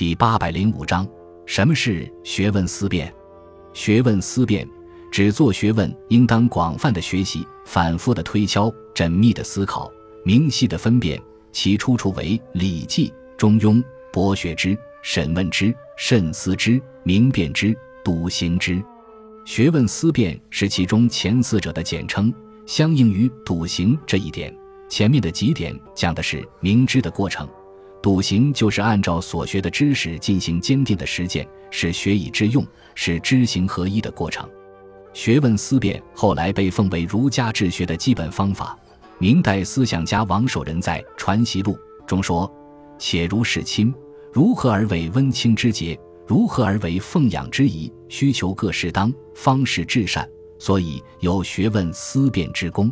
第八百零五章：什么是学问思辨？学问思辨指做学问应当广泛的学习、反复的推敲、缜密的思考、明晰的分辨。其出处为《礼记》《中庸》：“博学之，审问之，慎思之，明辨之，笃行之。”学问思辨是其中前四者的简称，相应于笃行这一点。前面的几点讲的是明知的过程，笃行就是按照所学的知识进行坚定的实践，是学以致用，是知行合一的过程。学问思辨后来被奉为儒家治学的基本方法。明代思想家王守仁在《传习录》中说：“且如是亲，如何而为温清之节？”如何而为奉养之宜？需求各适当，方是至善。所以有学问思辨之功。